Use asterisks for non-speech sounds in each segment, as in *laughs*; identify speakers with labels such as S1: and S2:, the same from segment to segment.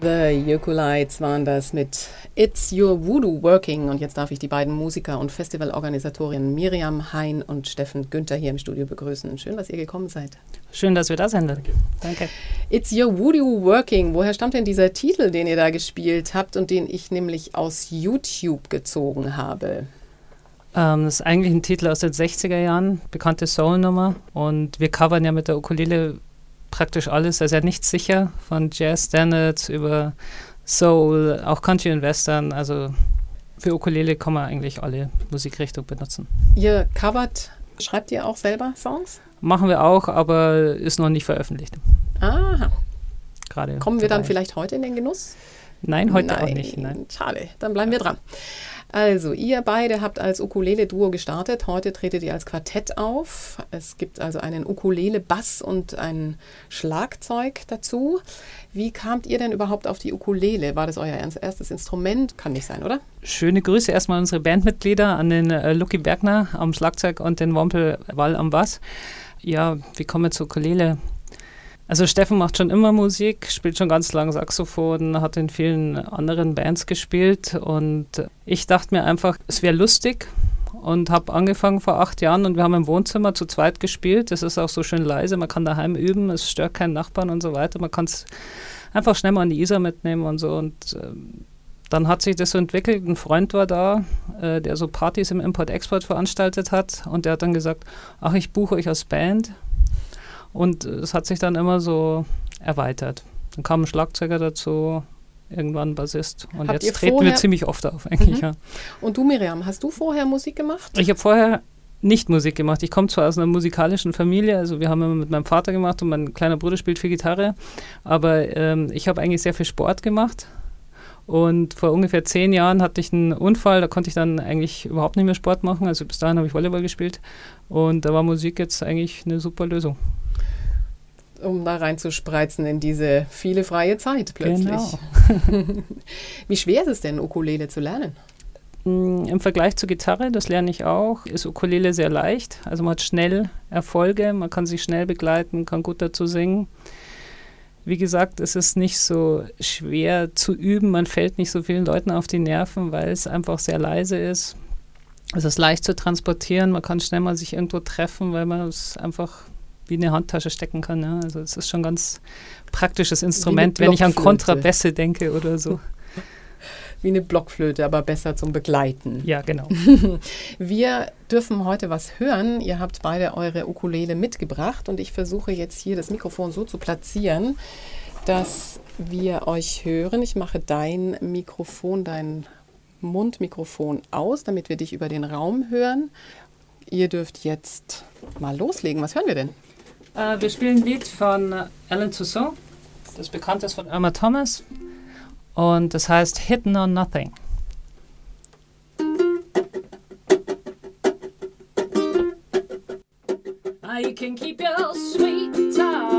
S1: The Yokulites waren das mit It's Your Voodoo Working. Und jetzt darf ich die beiden Musiker und Festivalorganisatorinnen Miriam Hein und Steffen Günther hier im Studio begrüßen. Schön, dass ihr gekommen seid.
S2: Schön, dass wir da sind. Danke. Danke.
S1: It's Your Voodoo Working. Woher stammt denn dieser Titel, den ihr da gespielt habt und den ich nämlich aus YouTube gezogen habe?
S2: Ähm, das ist eigentlich ein Titel aus den 60er Jahren, bekannte Soul-Nummer. Und wir covern ja mit der Ukulele praktisch alles, also ja nichts sicher, von Jazz Standards über Soul, auch Country und Western. Also für Ukulele kann man eigentlich alle Musikrichtungen benutzen.
S1: Ihr covert, schreibt ihr auch selber Songs?
S2: Machen wir auch, aber ist noch nicht veröffentlicht.
S1: Aha.
S2: Gerade
S1: Kommen wir dann
S2: dabei.
S1: vielleicht heute in den Genuss?
S2: Nein, heute
S1: Nein,
S2: auch nicht. Nein.
S1: Schade, dann bleiben wir dran. Also, ihr beide habt als Ukulele-Duo gestartet. Heute tretet ihr als Quartett auf. Es gibt also einen Ukulele-Bass und ein Schlagzeug dazu. Wie kamt ihr denn überhaupt auf die Ukulele? War das euer erstes Instrument? Kann nicht sein, oder?
S2: Schöne Grüße erstmal an unsere Bandmitglieder, an den äh, Lucky Bergner am Schlagzeug und den Wompel Wall am Bass. Ja, wie kommen wir zur Ukulele? Also Steffen macht schon immer Musik, spielt schon ganz lange Saxophon, hat in vielen anderen Bands gespielt und ich dachte mir einfach, es wäre lustig und habe angefangen vor acht Jahren und wir haben im Wohnzimmer zu zweit gespielt. Das ist auch so schön leise, man kann daheim üben, es stört keinen Nachbarn und so weiter. Man kann es einfach schnell mal an die Isar mitnehmen und so und ähm, dann hat sich das so entwickelt. Ein Freund war da, äh, der so Partys im Import-Export veranstaltet hat und der hat dann gesagt, ach, ich buche euch als Band. Und es hat sich dann immer so erweitert. Dann kam ein Schlagzeuger dazu, irgendwann ein Bassist. Und
S1: Habt
S2: jetzt treten wir ziemlich oft auf eigentlich.
S1: Mhm.
S2: Ja.
S1: Und du, Miriam, hast du vorher Musik gemacht?
S2: Ich habe vorher nicht Musik gemacht. Ich komme zwar aus einer musikalischen Familie, also wir haben immer mit meinem Vater gemacht und mein kleiner Bruder spielt viel Gitarre, aber ähm, ich habe eigentlich sehr viel Sport gemacht. Und vor ungefähr zehn Jahren hatte ich einen Unfall, da konnte ich dann eigentlich überhaupt nicht mehr Sport machen. Also bis dahin habe ich Volleyball gespielt. Und da war Musik jetzt eigentlich eine super Lösung.
S1: Um da reinzuspreizen in diese viele freie Zeit plötzlich.
S2: Genau. *laughs*
S1: Wie schwer ist es denn, Ukulele zu lernen?
S2: Mm, Im Vergleich zur Gitarre, das lerne ich auch, ist Ukulele sehr leicht. Also man hat schnell Erfolge, man kann sich schnell begleiten, kann gut dazu singen. Wie gesagt, es ist nicht so schwer zu üben, man fällt nicht so vielen Leuten auf die Nerven, weil es einfach sehr leise ist. Es ist leicht zu transportieren, man kann schnell mal sich irgendwo treffen, weil man es einfach wie eine Handtasche stecken kann. Ja. Also es ist schon ein ganz praktisches Instrument, wenn ich an. Kontrabässe denke oder so. *laughs*
S1: Wie eine Blockflöte, aber besser zum Begleiten.
S2: Ja, genau. *laughs*
S1: Wir dürfen heute was hören. Ihr habt beide eure Ukulele mitgebracht und ich versuche jetzt hier das Mikrofon so zu platzieren, dass wir euch hören. Ich mache dein Mikrofon, dein Mundmikrofon aus, damit wir dich über den Raum hören. Ihr dürft jetzt mal loslegen. Was hören wir denn?
S2: Äh, wir spielen ein Lied von Alan Toussaint. Das bekannt ist von Irma Thomas. Und das heißt Hidden or Nothing. Now you can keep your sweet talk,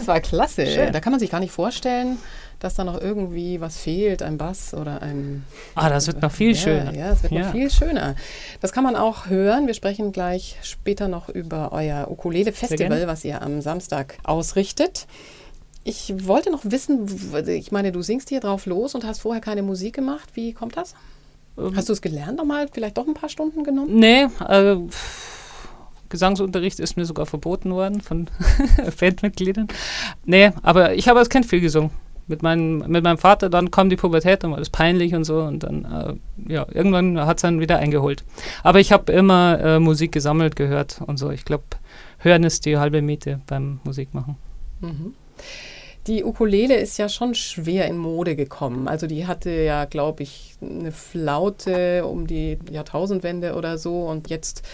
S1: das war klasse.
S2: Schön.
S1: Da kann man sich gar nicht vorstellen, dass da noch irgendwie was fehlt, ein Bass oder ein.
S2: Ah, das wird noch viel
S1: ja,
S2: schöner.
S1: Ja, es wird
S2: Ja.
S1: noch viel schöner. Das kann man auch hören. Wir sprechen gleich später noch über euer Ukulele-Festival, was ihr am Samstag ausrichtet. Ich wollte noch wissen, ich meine, du singst hier drauf los und hast vorher keine Musik gemacht. Wie kommt das?
S2: Ähm.
S1: Hast du es gelernt nochmal? Vielleicht doch ein paar Stunden genommen?
S2: Nee, äh, Gesangsunterricht ist mir sogar verboten worden von *laughs* Bandmitgliedern. Nee, aber ich habe als Kind viel gesungen. Mit, meinem mit meinem Vater, dann kam die Pubertät, dann war das peinlich und so und dann, äh, ja, irgendwann hat es dann wieder eingeholt. Aber ich habe immer äh, Musik gesammelt, gehört und so. Ich glaube, Hören ist die halbe Miete beim Musikmachen.
S1: Mhm. Die Ukulele ist ja schon schwer in Mode gekommen. Also die hatte ja, glaube ich, eine Flaute um die Jahrtausendwende oder so. Und jetzt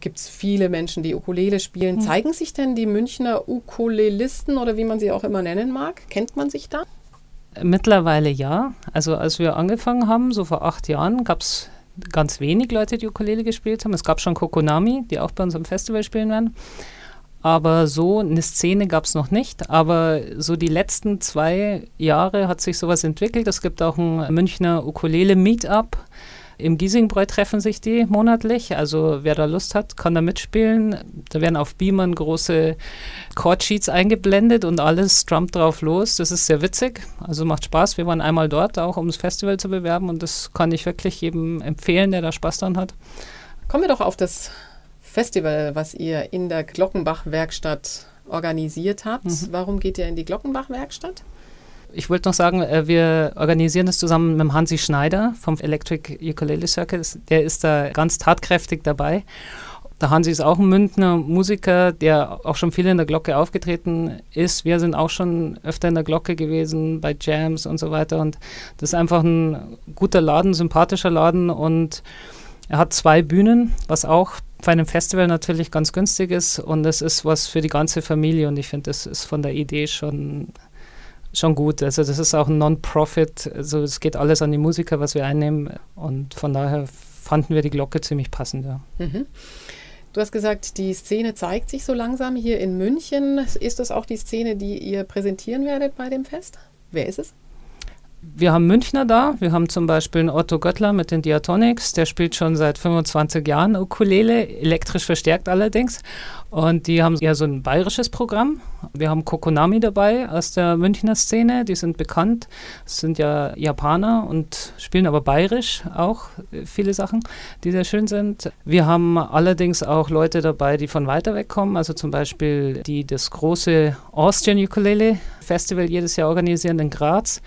S1: gibt es viele Menschen, die Ukulele spielen. Zeigen sich denn die Münchner Ukulelisten oder wie man sie auch immer nennen mag? Kennt man sich da?
S2: Mittlerweile ja. Also als wir angefangen haben, so vor acht Jahren, gab es ganz wenig Leute, die Ukulele gespielt haben. Es gab schon Kokonami, die auch bei uns am Festival spielen werden. Aber so eine Szene gab es noch nicht. Aber so die letzten zwei Jahre hat sich sowas entwickelt. Es gibt auch ein Münchner Ukulele-Meetup. Im Giesingbreu treffen sich die monatlich. Also wer da Lust hat, kann da mitspielen. Da werden auf Beamern große Chordsheets eingeblendet und alles strummt drauf los. Das ist sehr witzig. Also macht Spaß. Wir waren einmal dort, auch um das Festival zu bewerben. Und das kann ich wirklich jedem empfehlen, der da Spaß dran hat.
S1: Kommen wir doch auf das Festival, was ihr in der Glockenbach-Werkstatt organisiert habt. Warum geht ihr in die Glockenbach-Werkstatt?
S2: Ich wollte noch sagen, äh, wir organisieren das zusammen mit dem Hansi Schneider vom Electric Ukulele Circus. Der ist da ganz tatkräftig dabei. Der Hansi ist auch ein Münchner Musiker, der auch schon viel in der Glocke aufgetreten ist. Wir sind auch schon öfter in der Glocke gewesen, bei Jams und so weiter. Und das ist einfach ein guter Laden, sympathischer Laden. Und er hat zwei Bühnen, was auch bei einem Festival natürlich ganz günstig ist. Und es ist was für die ganze Familie. Und ich finde, das ist von der Idee schon schon gut. Also das ist auch ein Non-Profit. Also es geht alles an die Musiker, was wir einnehmen. Und von daher fanden wir die Glocke ziemlich passend. Ja.
S1: Mhm. Du hast gesagt, die Szene zeigt sich so langsam hier in München. Ist das auch die Szene, die ihr präsentieren werdet bei dem Fest? Wer ist es?
S2: Wir haben Münchner da. Wir haben zum Beispiel einen Otto Göttler mit den Diatonics. Der spielt schon seit 25 Jahren Ukulele, elektrisch verstärkt allerdings. Und die haben ja so ein bayerisches Programm. Wir haben Kokonami dabei aus der Münchner Szene. Die sind bekannt. Das sind ja Japaner und spielen aber bayerisch auch äh, viele Sachen, die sehr schön sind. Wir haben allerdings auch Leute dabei, die von weiter weg kommen. Also zum Beispiel die das große Austrian Ukulele Festival jedes Jahr organisieren in Graz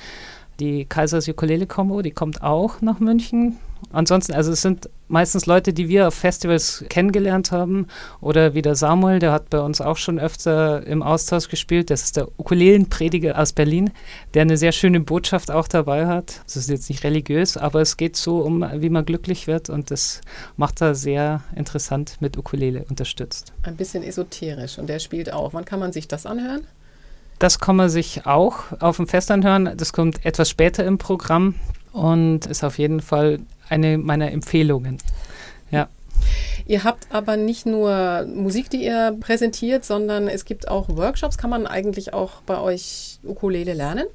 S2: die Kaisers Ukulele Combo, die kommt auch nach München. Ansonsten, also es sind meistens Leute, die wir auf Festivals kennengelernt haben. Oder wie der Samuel, der hat bei uns auch schon öfter im Austausch gespielt. Das ist der Ukulelenprediger aus Berlin, der eine sehr schöne Botschaft auch dabei hat. Das ist jetzt nicht religiös, aber es geht so um, wie man glücklich wird. Und das macht er sehr interessant mit Ukulele unterstützt.
S1: Ein bisschen esoterisch und der spielt auch. Wann kann man sich das anhören?
S2: Das kann man sich auch auf dem Fest anhören. Das kommt etwas später im Programm und ist auf jeden Fall eine meiner Empfehlungen. Ja.
S1: Ihr habt aber nicht nur Musik, die ihr präsentiert, sondern es gibt auch Workshops. Kann man eigentlich auch bei euch Ukulele lernen?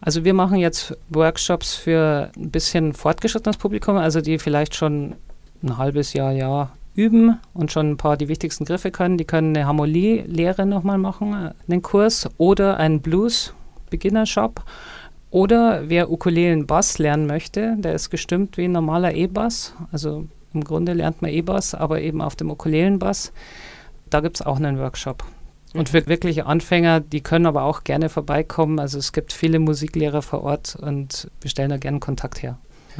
S2: Also wir machen jetzt Workshops für ein bisschen fortgeschrittenes Publikum, also die vielleicht schon ein halbes Jahr, Jahr üben und schon ein paar die wichtigsten Griffe können. Die können eine Harmonielehre nochmal machen, äh, einen Kurs oder einen Blues-Beginner-Shop. Oder wer Ukulelen-Bass lernen möchte, der ist gestimmt wie ein normaler E-Bass. Also im Grunde lernt man E-Bass, aber eben auf dem Ukulelen-Bass. Da gibt es auch einen Workshop. Und für wirkliche Anfänger, die können aber auch gerne vorbeikommen. Also es gibt viele Musiklehrer vor Ort und wir stellen da gerne Kontakt her.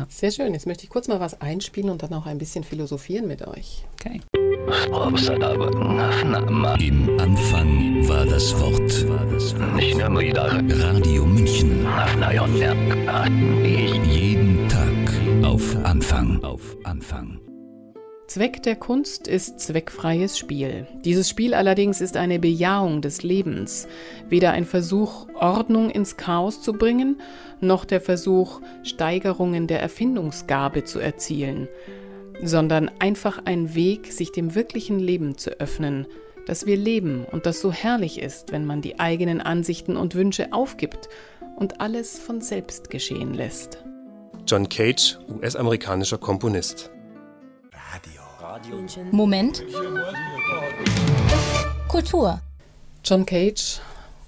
S1: Sehr schön. Jetzt möchte ich kurz mal was einspielen und dann auch ein bisschen philosophieren mit euch.
S2: Okay.
S3: Im Anfang war das Wort. Radio München. Jeden Tag auf Anfang. Auf Anfang.
S1: Zweck der Kunst ist zweckfreies Spiel. Dieses Spiel allerdings ist eine Bejahung des Lebens, weder ein Versuch, Ordnung ins Chaos zu bringen, noch der Versuch, Steigerungen der Erfindungsgabe zu erzielen, sondern einfach ein Weg, sich dem wirklichen Leben zu öffnen, dass wir leben und das so herrlich ist, wenn man die eigenen Ansichten und Wünsche aufgibt und alles von selbst geschehen lässt.
S4: John Cage, US-amerikanischer Komponist.
S5: Moment. Kultur.
S1: John Cage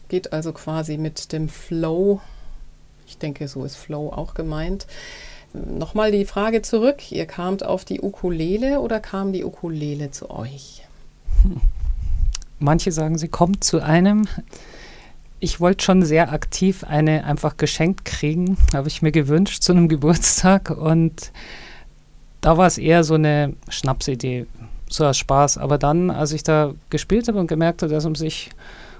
S1: geht also quasi mit dem Flow, ich denke, so ist Flow auch gemeint. Nochmal die Frage zurück, ihr kamt auf die Ukulele oder kam die Ukulele zu euch? *laughs*
S2: Manche sagen, sie kommt zu einem. Ich wollte schon sehr aktiv eine einfach geschenkt kriegen, habe ich mir gewünscht zu einem *laughs* Geburtstag und da war es eher so eine Schnapsidee, so als Spaß. Aber dann, als ich da gespielt habe und gemerkt habe, dass man sich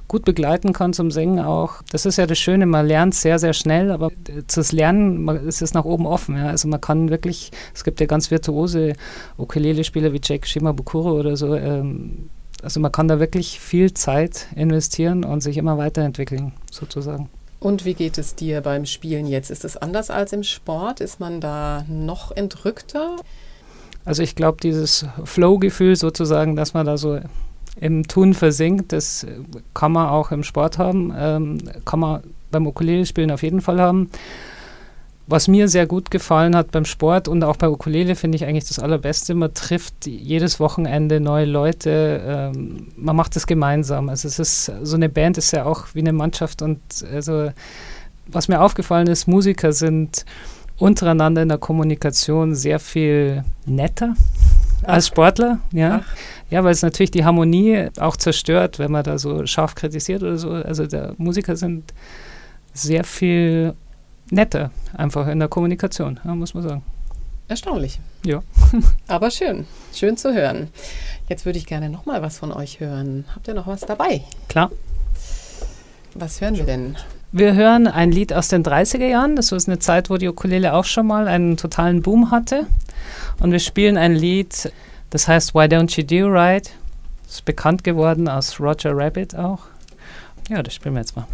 S2: gut begleiten kann zum Singen auch. Das ist ja das Schöne, man lernt sehr, sehr schnell, aber das Lernen ist es nach oben offen. Ja. Also man kann wirklich, es gibt ja ganz virtuose Ukulele-Spieler wie Jake Shimabukuro oder so. Ähm, also man kann da wirklich viel Zeit investieren und sich immer weiterentwickeln, sozusagen.
S1: Und wie geht es dir beim Spielen jetzt? Ist es anders als im Sport? Ist man da noch entrückter?
S2: Also ich glaube, dieses Flow-Gefühl sozusagen, dass man da so im Tun versinkt, das kann man auch im Sport haben, ähm, kann man beim Ukulele-Spielen auf jeden Fall haben. Was mir sehr gut gefallen hat beim Sport und auch bei Ukulele finde ich eigentlich das Allerbeste. Man trifft jedes Wochenende neue Leute, ähm, man macht es gemeinsam. Also es ist so eine Band ist ja auch wie eine Mannschaft und also was mir aufgefallen ist, Musiker sind untereinander in der Kommunikation sehr viel netter als Sportler, ja. Ach. Ja, weil es natürlich die Harmonie auch zerstört, wenn man da so scharf kritisiert oder so. Also der Musiker sind sehr viel netter, einfach in der Kommunikation, ja, muss man sagen.
S1: Erstaunlich.
S2: Ja. *laughs*
S1: Aber schön. Schön zu hören. Jetzt würde ich gerne noch mal was von euch hören. Habt ihr noch was dabei?
S2: Klar.
S1: Was hören wir denn?
S2: Wir hören ein Lied aus den 30er Jahren. Das war eine Zeit, wo die Ukulele auch schon mal einen totalen Boom hatte. Und wir spielen ein Lied, das heißt Why Don't You Do Right. Das ist bekannt geworden aus Roger Rabbit auch. Ja, das spielen wir jetzt mal.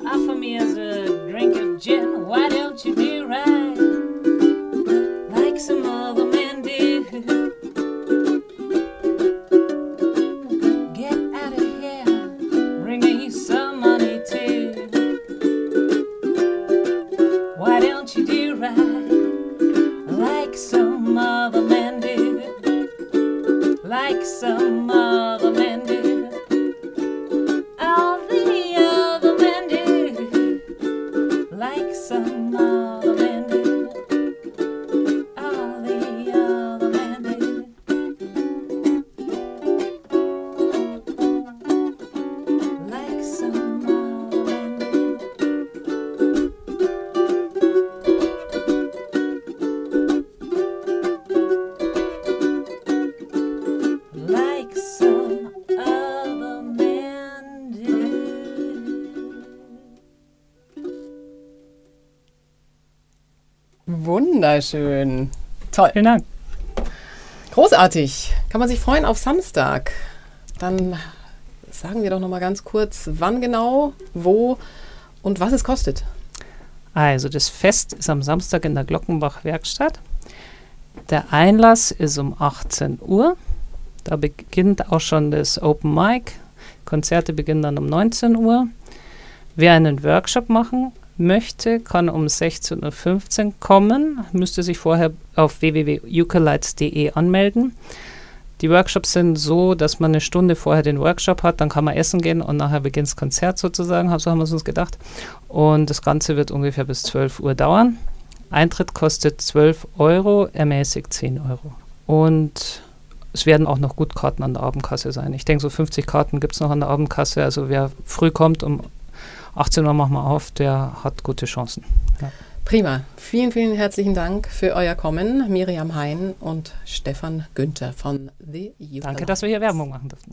S2: offer me as a drink of gin, why don't you do
S1: Wunderschön. Toll.
S2: Vielen Dank.
S1: Großartig. Kann man sich freuen auf Samstag. Dann sagen wir doch noch mal ganz kurz, wann genau, wo und was es kostet.
S2: Also das Fest ist am Samstag in der Glockenbach Werkstatt. Der Einlass ist um 18 Uhr. Da beginnt auch schon das Open Mic. Konzerte beginnen dann um 19 Uhr. Wer einen Workshop machen möchte, kann um 16.15 Uhr kommen, müsste sich vorher auf www.ukelites.de anmelden. Die Workshops sind so, dass man eine Stunde vorher den Workshop hat, dann kann man essen gehen und nachher beginnt das Konzert sozusagen, so haben wir es uns gedacht. Und das Ganze wird ungefähr bis 12 Uhr dauern. Eintritt kostet 12 Euro, ermäßigt 10 Euro. Und es werden auch noch gut Karten an der Abendkasse sein. Ich denke, so 50 Karten gibt es noch an der Abendkasse. Also wer früh kommt, um 18 Uhr machen wir auf, der hat gute Chancen. Ja.
S1: Prima. Vielen, vielen herzlichen Dank für euer Kommen, Miriam Hein und Stefan Günther von The Youth
S2: Danke, dass wir hier Werbung machen durften.